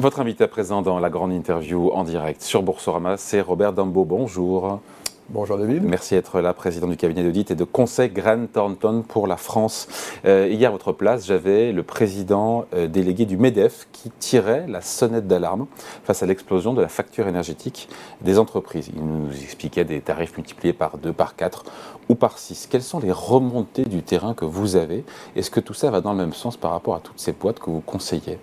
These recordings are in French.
Votre invité à présent dans la grande interview en direct sur Boursorama, c'est Robert Dambo. Bonjour. Bonjour David. Merci d'être là, président du cabinet d'audit et de conseil Grant Thornton pour la France. Euh, hier, à votre place, j'avais le président euh, délégué du MEDEF qui tirait la sonnette d'alarme face à l'explosion de la facture énergétique des entreprises. Il nous expliquait des tarifs multipliés par 2, par 4 ou par 6. Quelles sont les remontées du terrain que vous avez? Est-ce que tout ça va dans le même sens par rapport à toutes ces boîtes que vous conseillez?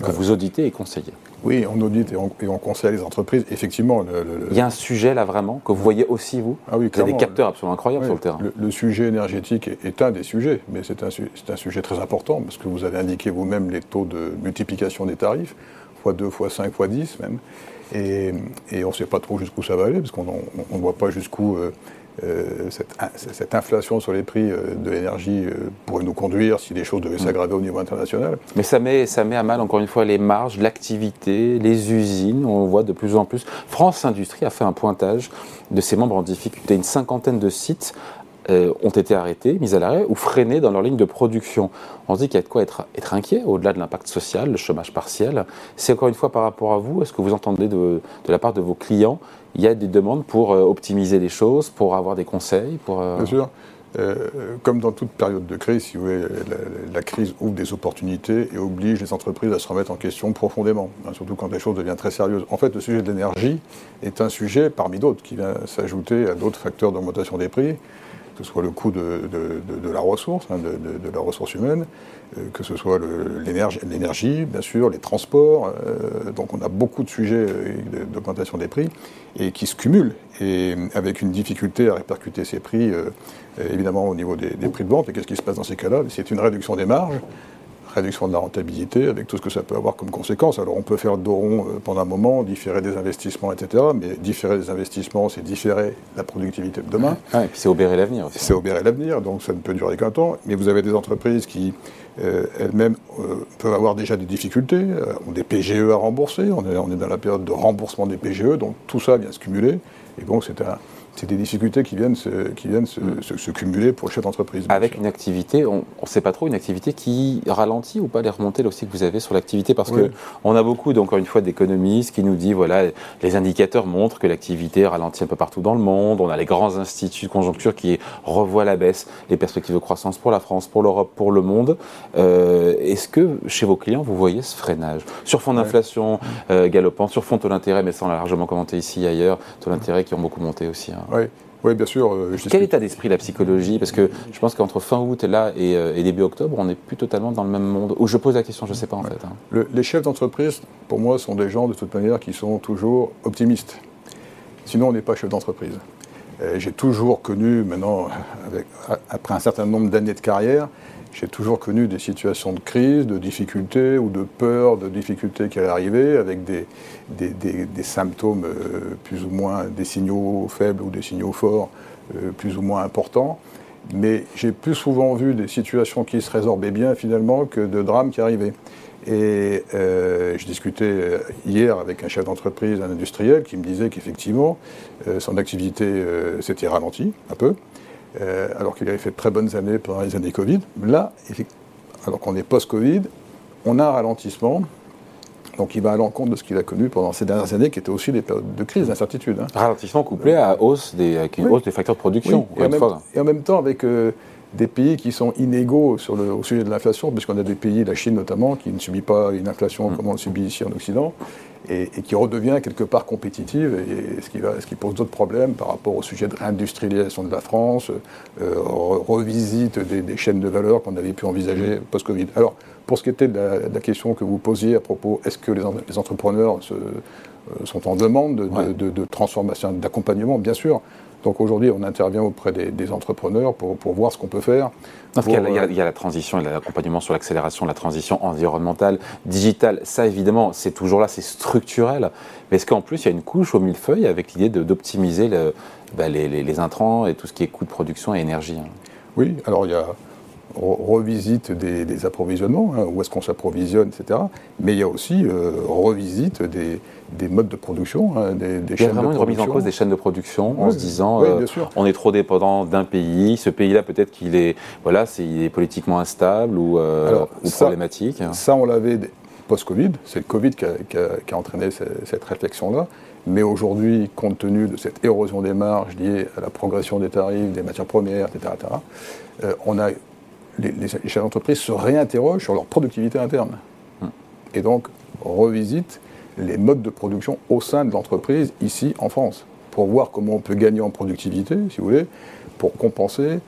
Que vous auditez et conseillez. Oui, on audite et on, conseille les entreprises. Effectivement, il y a un sujet là vraiment que vous voyez aussi vous. Ah oui, il y a des capteurs absolument incroyables sur le terrain. Le, sujet énergétique est, un des sujets, mais c'est un, un, sujet très important parce que vous avez indiqué vous-même les taux de multiplication des tarifs, x2, x5, x10 même, et, on ne sait pas trop jusqu'où ça va aller parce qu'on ne voit pas jusqu'où. Euh, euh, cette, inflation sur les prix euh, de l'énergie euh, pourrait nous conduire si les choses devaient mm. s'aggraver au niveau international. Mais ça met, ça met à mal, encore une fois, les marges, l'activité, les usines. On voit de plus en plus. France Industrie a fait un pointage de ses membres en difficulté. Une cinquantaine de sites ont été arrêtés, mis à l'arrêt ou freinés dans leur ligne de production. On se dit qu'il y a de quoi être, inquiet au-delà de l'impact social, le chômage partiel. C'est encore une fois par rapport à vous, est-ce que vous entendez de, la part de vos clients il y a des demandes pour euh, optimiser les choses, pour avoir des conseils euh, Bien sûr. Euh, comme dans toute période de crise, la, crise ouvre des opportunités et oblige les entreprises à se remettre en question profondément, hein, surtout quand les choses deviennent très sérieuses. En fait, le sujet de l'énergie est un sujet parmi d'autres qui vient s'ajouter à d'autres facteurs d'augmentation des prix que ce soit le coût de, la ressource, hein, de, la ressource humaine, euh, que ce soit l'énergie, bien sûr, les transports. Euh, donc on a beaucoup de sujets euh, d'augmentation des prix et qui se cumulent, et avec une difficulté à répercuter ces prix, évidemment, au niveau des, des prix de vente. Et qu'est-ce qui se passe dans ces cas-là? C'est une réduction des marges réduction de la rentabilité, avec tout ce que ça peut avoir comme conséquence. Alors on peut faire dos rond euh, pendant un moment, différer des investissements, etc. Mais différer des investissements, c'est différer la productivité de demain. et puis c'est obérer l'avenir aussi. C'est obérer l'avenir, donc ça ne peut durer qu'un temps. Mais vous avez des entreprises qui, euh, elles-mêmes, euh, peuvent avoir déjà des difficultés, ont des PGE à rembourser, on est, on est dans la période de remboursement des PGE, donc tout ça vient se cumuler. Et donc c'est un, c'est des difficultés qui viennent, se, qui viennent se, mm. cumuler pour le chef d'entreprise. Avec une activité, on ne sait pas trop, une activité qui ralentit ou pas les remontées là aussi que vous avez sur l'activité? Parce que qu'on a beaucoup, encore une fois, d'économistes qui nous disent, voilà, les indicateurs montrent que l'activité ralentit un peu partout dans le monde. On a les grands instituts de conjoncture qui revoient la baisse les perspectives de croissance pour la France, pour l'Europe, pour le monde. Euh, est-ce que chez vos clients, vous voyez ce freinage? Sur fond d'inflation euh, galopant, sur fond de l'intérêt, mais ça on l'a largement commenté ici et ailleurs, taux d'intérêt qui ont beaucoup monté aussi. Hein. Oui. Oui, bien sûr. Euh, Quel état d'esprit la psychologie? Parce que je pense qu'entre fin août et là euh, et, début octobre, on n'est plus totalement dans le même monde. Ou je pose la question, je ne sais pas en fait. Hein. les chefs d'entreprise, pour moi, sont des gens de toute manière qui sont toujours optimistes. Sinon, on n'est pas chef d'entreprise. J'ai toujours connu, maintenant, après un certain nombre d'années de carrière, j'ai toujours connu des situations de crise, de difficultés ou de peur de difficultés qui allaient arriver avec des, des, symptômes euh, plus ou moins, des signaux faibles ou des signaux forts euh, plus ou moins importants. Mais j'ai plus souvent vu des situations qui se résorbaient bien finalement que de drames qui arrivaient. Et euh, je discutais hier avec un chef d'entreprise, un industriel, qui me disait qu'effectivement, son activité s'était ralentie un peu. Euh, alors qu'il avait fait de très bonnes années pendant les années Covid. Là, alors qu'on est post-Covid, on a un ralentissement. Donc il va à l'encontre de ce qu'il a connu pendant ces dernières années, qui étaient aussi des périodes de crise, d'incertitude. Hein. Ralentissement couplé à hausse des, avec une hausse des facteurs de production. Et, en même, temps, avec euh, des pays qui sont inégaux sur le, au sujet de l'inflation, puisqu'on a des pays, la Chine notamment, qui ne subit pas une inflation mm. comme on le subit ici en Occident, et, qui redevient quelque part compétitive, et ce qui, va, ce qui pose d'autres problèmes par rapport au sujet de réindustrialisation de la France, euh, revisite des, chaînes de valeur qu'on avait pu envisager post-Covid. Alors, pour ce qui était de la, question que vous posiez à propos, est-ce que les, les entrepreneurs se, sont en demande de, de, de transformation, d'accompagnement, bien sûr. Donc aujourd'hui, on intervient auprès des, entrepreneurs pour, voir ce qu'on peut faire. Parce qu'il y, y, a la transition et l'accompagnement sur l'accélération de la transition environnementale, digitale. Ça, évidemment, c'est toujours là, c'est structurel. Mais est-ce qu'en plus, il y a une couche au millefeuille avec l'idée d'optimiser bah, les, intrants et tout ce qui est coût de production et énergie hein? Oui, alors il y a revisite des, approvisionnements, hein, où est-ce qu'on s'approvisionne, etc. Mais il y a aussi euh, revisite des, modes de production, hein, des, des Il y a vraiment une remise en cause des chaînes de production en se disant euh, on est trop dépendant d'un pays, ce pays-là peut-être qu'il est, voilà, est, politiquement instable ou, euh, problématique. Ça, on l'avait post-Covid. C'est le Covid qui a, entraîné cette, réflexion-là. Mais aujourd'hui, compte tenu de cette érosion des marges liée à la progression des tarifs, des matières premières, etc., euh, on a, les, chefs d'entreprise se réinterrogent sur leur productivité interne. Hum. Et donc, revisitent les modes de production au sein de l'entreprise, ici en France, pour voir comment on peut gagner en productivité, si vous voulez, pour compenser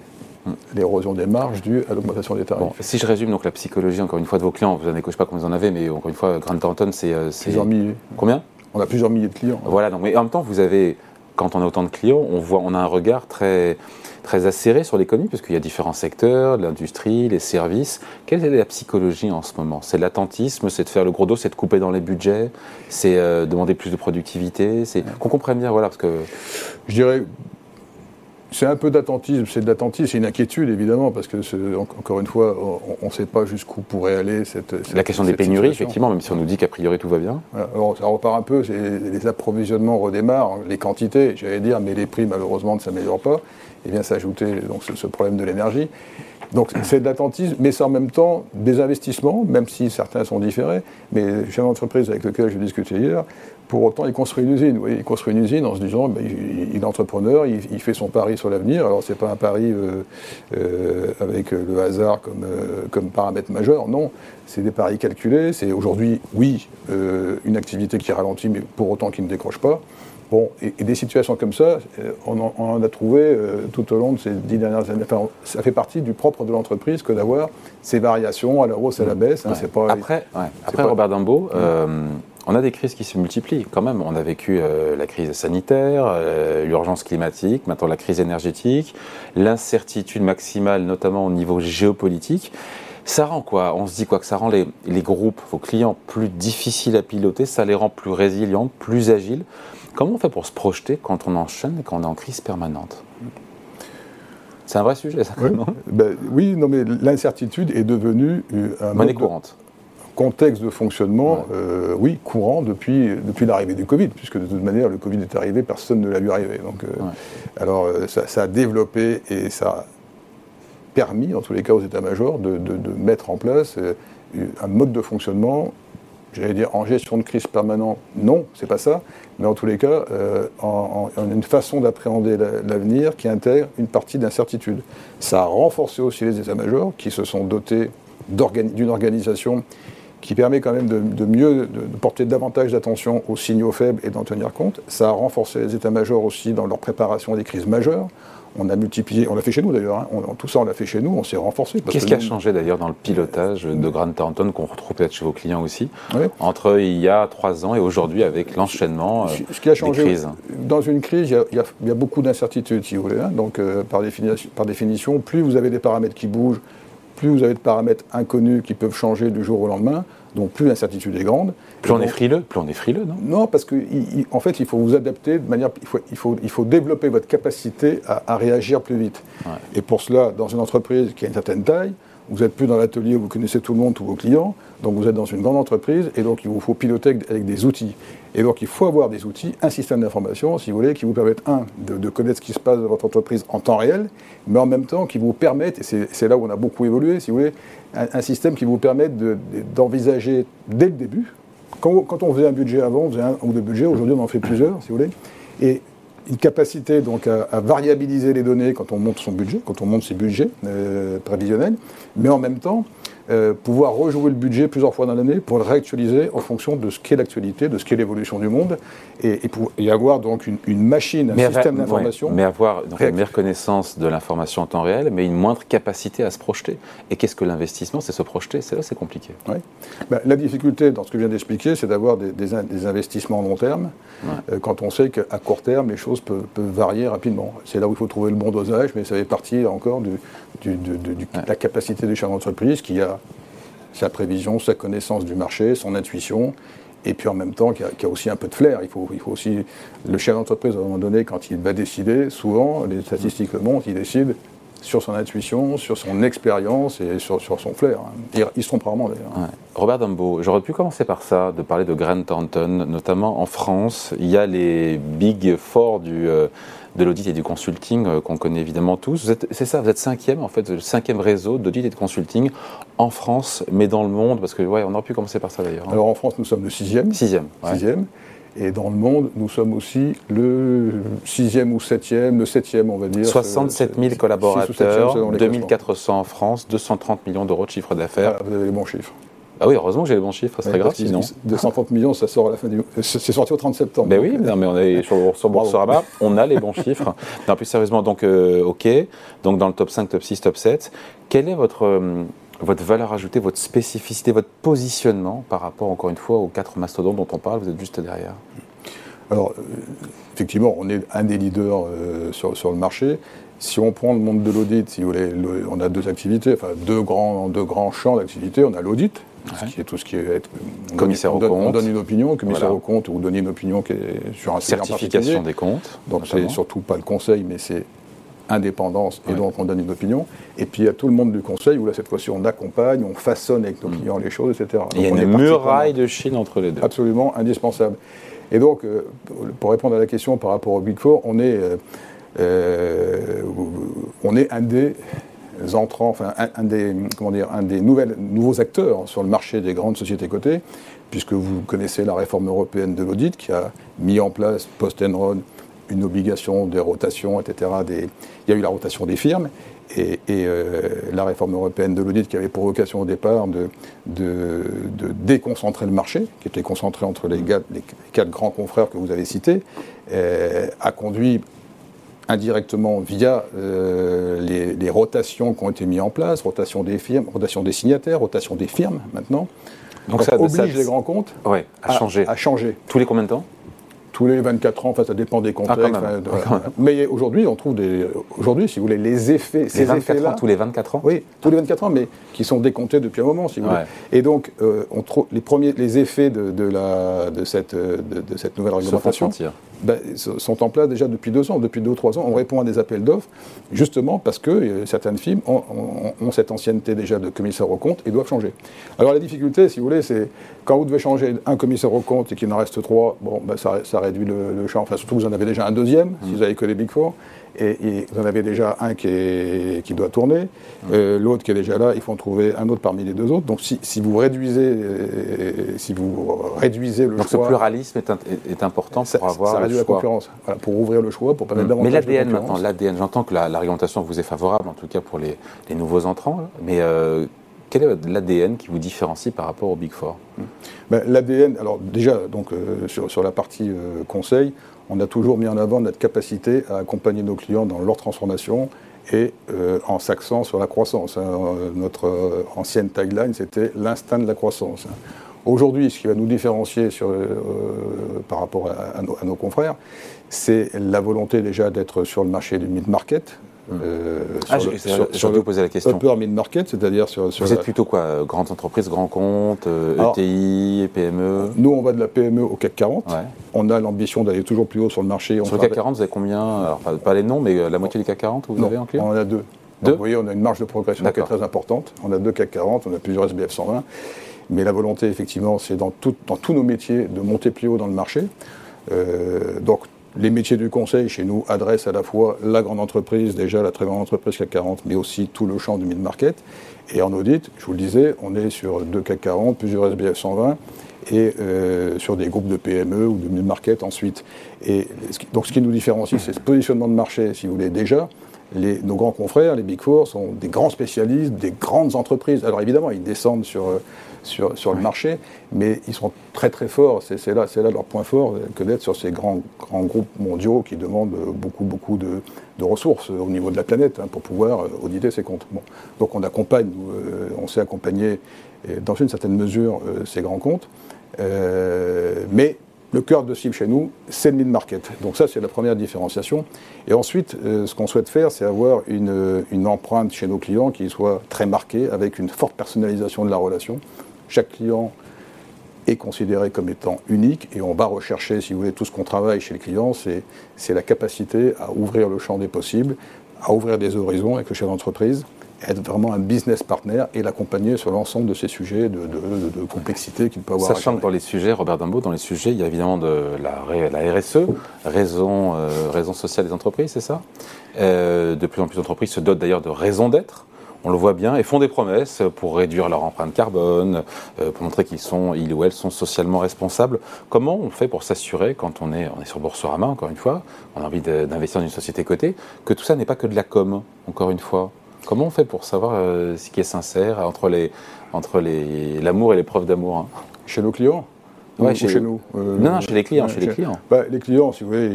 l'érosion des marges due à l'augmentation des tarifs. si je résume donc la psychologie, encore une fois, de vos clients, vous n'en sais pas combien vous en avez, mais encore une fois, Thornton, c'est. Euh, plusieurs milliers. Combien? On a plusieurs milliers de clients. Voilà, donc, mais en même temps, vous avez, quand on a autant de clients, on, voit, on a un regard très, très acéré sur l'économie, parce qu'il y a différents secteurs, l'industrie, les services. Quelle est la psychologie en ce moment? C'est l'attentisme, c'est de faire le gros dos, c'est de couper dans les budgets, c'est euh, demander plus de productivité, c'est qu'on comprenne bien, voilà, parce que. Je dirais c'est un peu d'attentisme, c'est de l'attentisme, c'est une inquiétude évidemment, parce que encore une fois, on ne sait pas jusqu'où pourrait aller cette. la question des pénuries, effectivement, même si on nous dit qu'a priori tout va bien. Alors ça repart un peu, les approvisionnements redémarrent, les quantités, j'allais dire, mais les prix malheureusement ne s'améliorent pas. Et vient s'ajouter donc ce, problème de l'énergie. Donc c'est de l'attentisme, mais c'est en même temps des investissements, même si certains sont différés. Mais j'ai une entreprise avec laquelle je discutais hier, pour autant, il construit une usine. il construit une usine en se disant, ben, il, est entrepreneur, il, fait son pari sur l'avenir. Alors, ce n'est pas un pari euh, euh, avec le hasard comme, euh, comme paramètre majeur, non. C'est des paris calculés. C'est aujourd'hui, oui, une activité qui ralentit, mais pour autant qui ne décroche pas. Bon, et, des situations comme ça, on en, a trouvé tout au long de ces dix dernières années. Enfin, ça fait partie du propre de l'entreprise que d'avoir ces variations à la hausse et à la baisse. Hein, pas, après, après Robert Dambeau, on a des crises qui se multiplient quand même. On a vécu euh, la crise sanitaire, euh, l'urgence climatique, maintenant la crise énergétique, l'incertitude maximale, notamment au niveau géopolitique. Ça rend quoi? On se dit quoi? Que ça rend les, groupes, vos clients, plus difficiles à piloter, ça les rend plus résilients, plus agiles? Comment on fait pour se projeter quand on enchaîne et quand on est en crise permanente? C'est un vrai sujet, ça. Oui, non, ben, oui, non mais l'incertitude est devenue euh, un monnaie courante. contexte de fonctionnement, euh, oui, courant depuis, depuis l'arrivée du Covid, puisque de toute manière, le Covid est arrivé, personne ne l'a vu arriver. Donc, euh, Alors, ça, a développé et ça a permis, en tous les cas aux états-majors, de, mettre en place un mode de fonctionnement, j'allais dire en gestion de crise permanente, non, c'est pas ça, mais en tous les cas, en, une façon d'appréhender l'avenir qui intègre une partie d'incertitude. Ça a renforcé aussi les états-majors qui se sont dotés d'une organisation qui permet quand même de, mieux, de, porter davantage d'attention aux signaux faibles et d'en tenir compte. Ça a renforcé les états-majors aussi dans leur préparation des crises majeures. On a multiplié, on l'a fait chez nous d'ailleurs, hein. tout ça on l'a fait chez nous, on s'est renforcé. Qu'est-ce qui a changé d'ailleurs dans le pilotage de Grant Thornton qu'on retrouve peut-être chez vos clients aussi, entre il y a trois ans et aujourd'hui avec l'enchaînement euh, Ce qui a changé, des crises Dans une crise, il y a, beaucoup d'incertitudes si vous voulez. Hein. donc euh, par, définition, par définition, plus vous avez des paramètres qui bougent, plus vous avez de paramètres inconnus qui peuvent changer du jour au lendemain, donc plus l'incertitude est grande. Plus on est frileux, plus on est frileux, non? Non, parce qu'en en fait, il faut vous adapter de manière, il faut, il faut, il faut développer votre capacité à, réagir plus vite. Et pour cela, dans une entreprise qui a une certaine taille, vous n'êtes plus dans l'atelier où vous connaissez tout le monde, tous vos clients, donc vous êtes dans une grande entreprise et donc il vous faut piloter avec des outils. Et donc il faut avoir des outils, un système d'information, si vous voulez, qui vous permettent, un, de, connaître ce qui se passe dans votre entreprise en temps réel, mais en même temps qui vous permettent, et c'est là où on a beaucoup évolué, si vous voulez, un, système qui vous permette d'envisager dès le début. Quand, on faisait un budget avant, on faisait un ou deux budgets, aujourd'hui on en fait plusieurs, si vous voulez. Et une capacité donc à, variabiliser les données quand on monte son budget, quand on monte ses budgets euh, prévisionnels, mais en même temps euh, pouvoir rejouer le budget plusieurs fois dans l'année pour le réactualiser en fonction de ce qu'est l'actualité, de ce qu'est l'évolution du monde, et, pour, y avoir donc une, machine, un système d'information. mais avoir une meilleure connaissance de l'information en temps réel, mais une moindre capacité à se projeter. Et qu'est-ce que l'investissement C'est se projeter, c'est là c'est compliqué. Ben, la difficulté dans ce que je viens d'expliquer, c'est d'avoir des, investissements à long terme, euh, quand on sait qu'à court terme, les choses peuvent, varier rapidement. C'est là où il faut trouver le bon dosage, mais ça fait partie encore de la capacité des chefs d'entreprise qui a sa prévision, sa connaissance du marché, son intuition, et puis en même temps qui a, aussi un peu de flair. Il faut, il faut aussi le chef d'entreprise à un moment donné, quand il va décider, souvent les statistiques le montrent, il décide sur son intuition, sur son expérience et sur, son flair. Ils, ils sont rarement d'ailleurs. Robert Dumbo, j'aurais pu commencer par ça, de parler de Grant Thornton, notamment en France. Il y a les Big Four du, euh, de l'audit et du consulting euh, qu'on connaît évidemment tous. C'est ça, vous êtes cinquième en fait, le cinquième réseau d'audit et de consulting en France, mais dans le monde, parce que ouais, on aurait pu commencer par ça d'ailleurs. Hein. Alors en France, nous sommes le sixième. Sixième. Sixième. Et dans le monde, nous sommes aussi le sixième ou septième, le septième, on va dire. 67 000 collaborateurs, 2400 en France, 230 millions d'euros de chiffre d'affaires. Ah, vous avez les bons chiffres. Ah oui, heureusement que j'ai les bons chiffres, ça serait grave sinon. 230 millions, ça sort à la fin du. C'est sorti au 30 septembre. Ben oui, mais on est sur, sur Boursorama, on a les bons chiffres. Non, plus sérieusement, donc, euh, ok, donc dans le top 5, top 6, top 7, quelle est votre, euh, votre valeur ajoutée, votre spécificité, votre positionnement par rapport, encore une fois, aux quatre mastodontes dont on parle? Vous êtes juste derrière. Alors, euh, effectivement, on est un des leaders sur, sur le marché. Si on prend le monde de l'audit, si vous voulez, on a deux activités, enfin deux grands, deux grands champs d'activité. On a l'audit, qui est tout ce qui est commissaire au compte. On donne une opinion, commissaire au compte, ou donner une opinion qui est sur un certification des comptes. Donc c'est surtout pas le conseil, mais c'est indépendance et donc on donne une opinion. Et puis il y a tout le monde du conseil où là cette fois-ci on accompagne, on façonne avec nos mm. clients les choses, etc. il y a une muraille de Chine entre les deux. Absolument indispensable. Et donc euh, pour répondre à la question par rapport au Big Four, on est, euh, euh, on est un des entrants, enfin un, des, comment dire, un des nouvelles, nouveaux acteurs sur le marché des grandes sociétés cotées, puisque vous connaissez la réforme européenne de l'audit qui a mis en place post-Enron une obligation des rotations, etc. Il y a eu la rotation des firmes et, euh, la réforme européenne de l'audit qui avait pour vocation au départ de, de, déconcentrer le marché, qui était concentré entre les, les, quatre grands confrères que vous avez cités, euh, a conduit indirectement via euh, les, rotations qui ont été mises en place, rotation des firmes, rotation des signataires, rotation des firmes maintenant. Donc, ça oblige les grands comptes à, changer. à changer. Tous les combien de temps? Tous les 24 ans, enfin, ça dépend des ah, contextes. mais aujourd'hui, on trouve des. Aujourd'hui, si vous voulez, les effets. ces effets ans, tous les 24 ans Oui, tous les 24 ans, mais qui sont décomptés depuis un moment, si vous voulez. Et donc, euh, on trouve les, premiers, les effets de, la, de, cette, de, cette nouvelle réglementation ben, sont en place déjà depuis deux ans. Depuis deux ou trois ans, on répond à des appels d'offres, justement parce que euh, certaines firmes ont, cette ancienneté déjà de commissaire au compte et doivent changer. Alors la difficulté, si vous voulez, c'est quand vous devez changer un commissaire au compte et qu'il en reste trois, bon, ben, ça, ça, réduit le, champ. Enfin, surtout, vous en avez déjà un deuxième, si vous avez que les Big Four et, vous en avez déjà un qui, est, qui doit tourner, mmh. euh, l'autre qui est déjà là, il faut en trouver un autre parmi les deux autres. Donc si, si vous réduisez, euh, si vous réduisez le Donc choix... ce pluralisme est, est important pour avoir Ça réduit la concurrence, pour ouvrir le choix, pour permettre mmh. davantage Mais l'ADN maintenant, l'ADN, j'entends que la, réglementation vous est favorable, en tout cas pour les, les nouveaux entrants, mais... Euh, quel est l'ADN qui vous différencie par rapport au Big Four? Ben, L'ADN, alors déjà, donc, sur, sur, la partie conseil, on a toujours mis en avant notre capacité à accompagner nos clients dans leur transformation et euh, en s'accent sur la croissance. Hein. Notre euh, ancienne tagline, c'était l'instinct de la croissance. Aujourd'hui, ce qui va nous différencier euh, par rapport à, nos, confrères, c'est la volonté déjà d'être sur le marché du mid-market, euh, ah, sur, le, sur, le poser la question. upper mid-market, c'est-à-dire sur, Vous êtes plutôt quoi euh, Grande entreprise, grand compte, ETI, euh, e PME Nous, on va de la PME au CAC 40. On a l'ambition d'aller toujours plus haut sur le marché. sur le CAC 40, vous avez combien Alors, pas, les noms, mais la moitié du CAC 40, vous avez en client On en a deux. deux vous voyez, on a une marge de progression qui est très importante. On a deux CAC 40, on a plusieurs SBF 120. Mais la volonté, effectivement, c'est dans, dans tous nos métiers de monter plus haut dans le marché. donc, les métiers du conseil chez nous adressent à la fois la grande entreprise, déjà la très grande entreprise CAC 40, mais aussi tout le champ du mid-market. Et en audit, je vous le disais, on est sur deux CAC 40, plusieurs SBF 120 et euh, sur des groupes de PME ou de mid-market ensuite. Et donc ce qui nous différencie, c'est ce positionnement de marché, si vous voulez, déjà. Les, nos grands confrères, les Big Four, sont des grands spécialistes, des grandes entreprises. Alors évidemment, ils descendent sur sur, sur le marché, mais ils sont très très forts. C'est là, là leur point fort que d'être sur ces grands, grands groupes mondiaux qui demandent beaucoup beaucoup de, de ressources au niveau de la planète hein, pour pouvoir euh, auditer ces comptes. Bon. Donc on accompagne, euh, on sait accompagner dans une certaine mesure euh, ces grands comptes, mais le cœur de cible chez nous, c'est le mid-market. Donc ça, c'est la première différenciation. Et ensuite, ce qu'on souhaite faire, c'est avoir une, une, empreinte chez nos clients qui soit très marquée, avec une forte personnalisation de la relation. Chaque client est considéré comme étant unique et on va rechercher, si vous voulez, tout ce qu'on travaille chez le client, c'est la capacité à ouvrir le champ des possibles, à ouvrir des horizons avec le chef d'entreprise être vraiment un business partner et l'accompagner sur l'ensemble de ces sujets de, complexité qu'il peut avoir. Sachant que dans les sujets, Robert Dumbo, dans les sujets, il y a évidemment de la, la RSE, raison, euh, raison sociale des entreprises, c'est ça? Euh, De plus en plus d'entreprises se dotent d'ailleurs de raison d'être on le voit bien, et font des promesses pour réduire leur empreinte carbone, euh, pour montrer qu'ils sont, ils ou elles sont socialement responsables. Comment on fait pour s'assurer, quand on est, on est sur Boursorama, encore une fois, on a envie d'investir dans une société cotée, que tout ça n'est pas que de la com, encore une fois? Comment on fait pour savoir euh, ce qui est sincère entre les entre les l'amour et les preuves d'amour hein Chez nos clients Ouais, chez, nous euh, Non, chez les clients. chez, les clients. Bah, les clients, si vous voulez,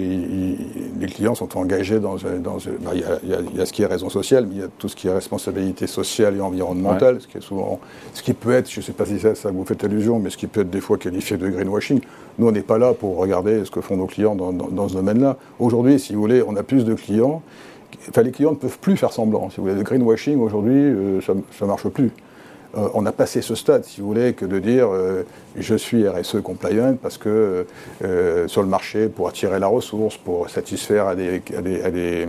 les clients sont engagés dans. dans bah, il, y a, y a, ce qui est raison sociale, mais il y a tout ce qui est responsabilité sociale et environnementale, ce qui est souvent, ce qui peut être, je ne sais pas si ça, ça, vous fait allusion, mais ce qui peut être des fois qualifié de greenwashing. Nous, on n'est pas là pour regarder ce que font nos clients dans, dans, ce domaine-là. Aujourd'hui, si vous voulez, on a plus de clients. Enfin, les clients ne peuvent plus faire semblant. Si vous voulez, le greenwashing aujourd'hui, euh, ça ne marche plus. Euh, on a passé ce stade, si vous voulez, que de dire euh, je suis RSE compliant parce que euh, sur le marché, pour attirer la ressource, pour satisfaire à des,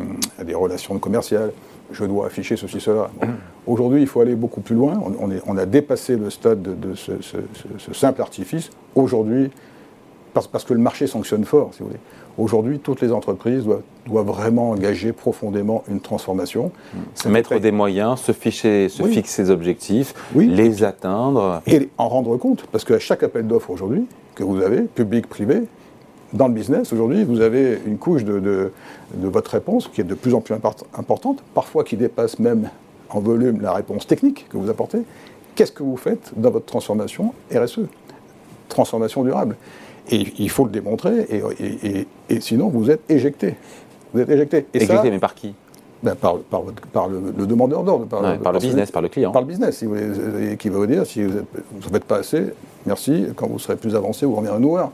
relations commerciales, je dois afficher ceci, cela. Aujourd'hui, il faut aller beaucoup plus loin. On, a dépassé le stade de, ce, simple artifice. Aujourd'hui, parce, que le marché sanctionne fort, si vous voulez. Aujourd'hui, toutes les entreprises doivent, vraiment engager profondément une transformation. Mettre des moyens, se, ficher, se fixer des objectifs, les atteindre. Et en rendre compte, parce qu'à chaque appel d'offres aujourd'hui, que vous avez, public, privé, dans le business, aujourd'hui, vous avez une couche de, de, votre réponse qui est de plus en plus importante, parfois qui dépasse même en volume la réponse technique que vous apportez. Qu'est-ce que vous faites dans votre transformation RSE Transformation durable. Et il faut le démontrer, et, sinon vous êtes éjecté. Vous êtes éjecté. Et éjecté, mais par qui? Ben par, par, le, demandeur d'ordre. Par, le business, par le client. Par le business, si vous qui va vous dire si vous ne faites pas assez, merci, quand vous serez plus avancé, vous reviendrez nous voir.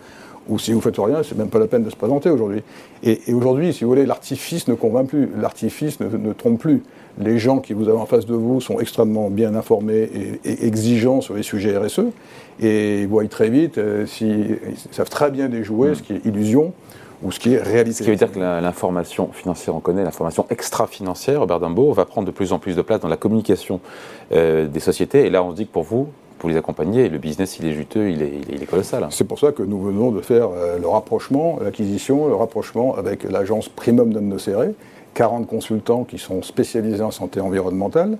Ou si vous ne faites rien, c'est même pas la peine de se présenter aujourd'hui. Et, aujourd'hui, si vous voulez, l'artifice ne convainc plus, l'artifice ne, trompe plus. Les gens qui vous avez en face de vous sont extrêmement bien informés et, exigeants sur les sujets RSE, et ils voient très vite, euh, si, ils savent très bien déjouer ce qui est illusion ou ce qui est réalité. Ce qui veut dire que l'information financière, on connaît, l'information extra-financière, Robert Dumbo, va prendre de plus en plus de place dans la communication euh, des sociétés. Et là, on se dit que pour vous, pour les accompagner. Le business, il est juteux, il est, il est, colossal. C'est pour ça que nous venons de faire euh, le rapprochement, l'acquisition, le rapprochement avec l'agence Primum d'Annocéré, 40 consultants qui sont spécialisés en santé environnementale,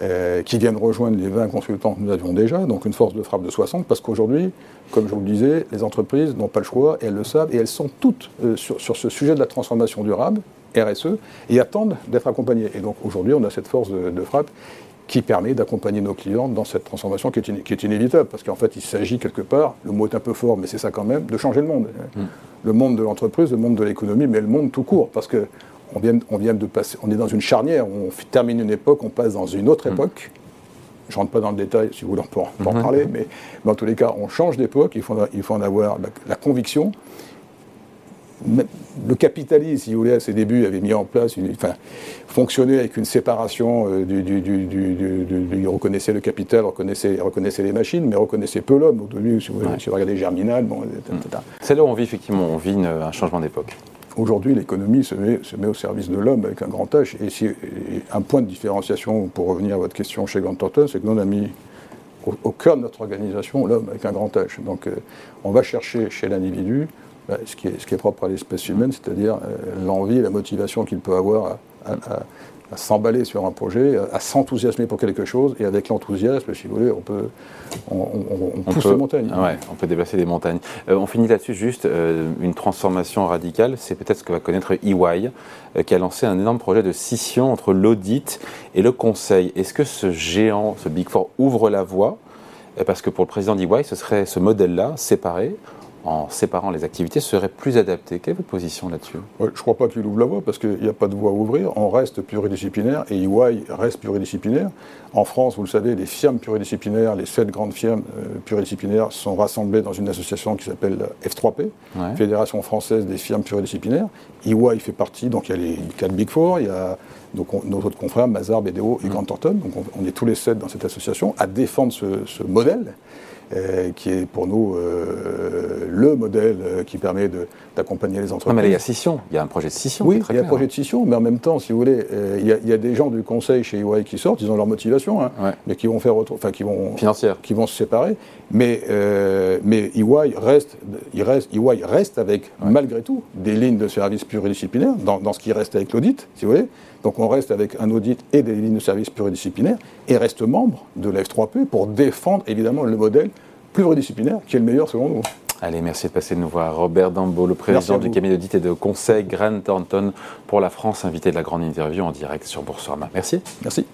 euh, qui viennent rejoindre les 20 consultants que nous avions déjà, donc une force de frappe de 60, parce qu'aujourd'hui, comme je vous le disais, les entreprises n'ont pas le choix, et elles le savent, et elles sont toutes euh, sur, sur, ce sujet de la transformation durable, RSE, et attendent d'être accompagnées. Et donc aujourd'hui, on a cette force de, de frappe qui permet d'accompagner nos clients dans cette transformation qui est, qui est inévitable. Parce qu'en fait, il s'agit quelque part, le mot est un peu fort, mais c'est ça quand même, de changer le monde. Mm. Le monde de l'entreprise, le monde de l'économie, mais le monde tout court. Parce que on vient, on vient de passer, on est dans une charnière, on termine une époque, on passe dans une autre mm. époque. Je ne rentre pas dans le détail, si vous voulez, on peut en, parler, mais, dans tous les cas, on change d'époque, il faut, il faut en avoir la conviction le capitalisme, si vous voulez, à ses débuts, avait mis en place, une, enfin, fonctionnait avec une séparation euh, du, Il reconnaissait le capital, reconnaissait, reconnaissait les machines, mais reconnaissait peu l'homme. Au début, si vous, regardez Germinal, bon, C'est là où on vit effectivement, on vit un changement d'époque. Aujourd'hui, l'économie se met, au service de l'homme avec un grand H. Et, un point de différenciation, pour revenir à votre question chez Grant Thornton, c'est que nous, on a mis au, cœur de notre organisation l'homme avec un grand H. Donc, euh, on va chercher chez l'individu bah, ce, qui est, propre à l'espèce humaine, c'est-à-dire euh, l'envie la motivation qu'il peut avoir à, s'emballer sur un projet, à s'enthousiasmer pour quelque chose, et avec l'enthousiasme, si vous voulez, on peut on, on, pousse les montagnes. Ouais, on peut déplacer des montagnes. Euh, on finit là-dessus juste euh, une transformation radicale, c'est peut-être ce que va connaître EY, qui a lancé un énorme projet de scission entre l'audit et le conseil. Est-ce que ce géant, ce Big Four, ouvre la voie? Parce que pour le président d'EY, ce serait ce modèle-là, séparé, en séparant les activités serait plus adapté. Quelle est votre position là-dessus? Je ne crois pas qu'il ouvre la voie parce qu'il n'y a pas de voie à ouvrir. On reste pluridisciplinaire et EY reste pluridisciplinaire. En France, vous le savez, les firmes pluridisciplinaires, les sept grandes firmes euh, pluridisciplinaires sont rassemblées dans une association qui s'appelle F3P, Fédération française des firmes pluridisciplinaires. EY fait partie, donc il y a les quatre Big Four, il y a donc nos autres confrères, Mazar, BDO et mmh. Grant Thornton. Donc on, est tous les sept dans cette association à défendre ce modèle qui est pour nous euh, le modèle euh, qui permet d'accompagner les entreprises. Non, mais il y a scission, il y a un projet de scission. Oui, il y a un projet de scission, mais en même temps, si vous voulez, il y, a, des gens du conseil chez EY qui sortent, ils ont leur motivation, hein, mais qui vont faire enfin qui vont, Financière. qui vont se séparer. Mais, mais EY reste, il reste, EY reste avec, malgré tout, des lignes de service pluridisciplinaires dans, dans ce qui reste avec l'audit, si vous voulez. Donc on reste avec un audit et des lignes de service pluridisciplinaires et reste membre de la F3P pour défendre évidemment le modèle pluridisciplinaire qui est le meilleur selon nous. Allez, merci de passer de nous voir. Robert Dambo, le président du cabinet d'audit et de conseil Grant Thornton pour la France, invité de la grande interview en direct sur Boursorama. Merci. Merci.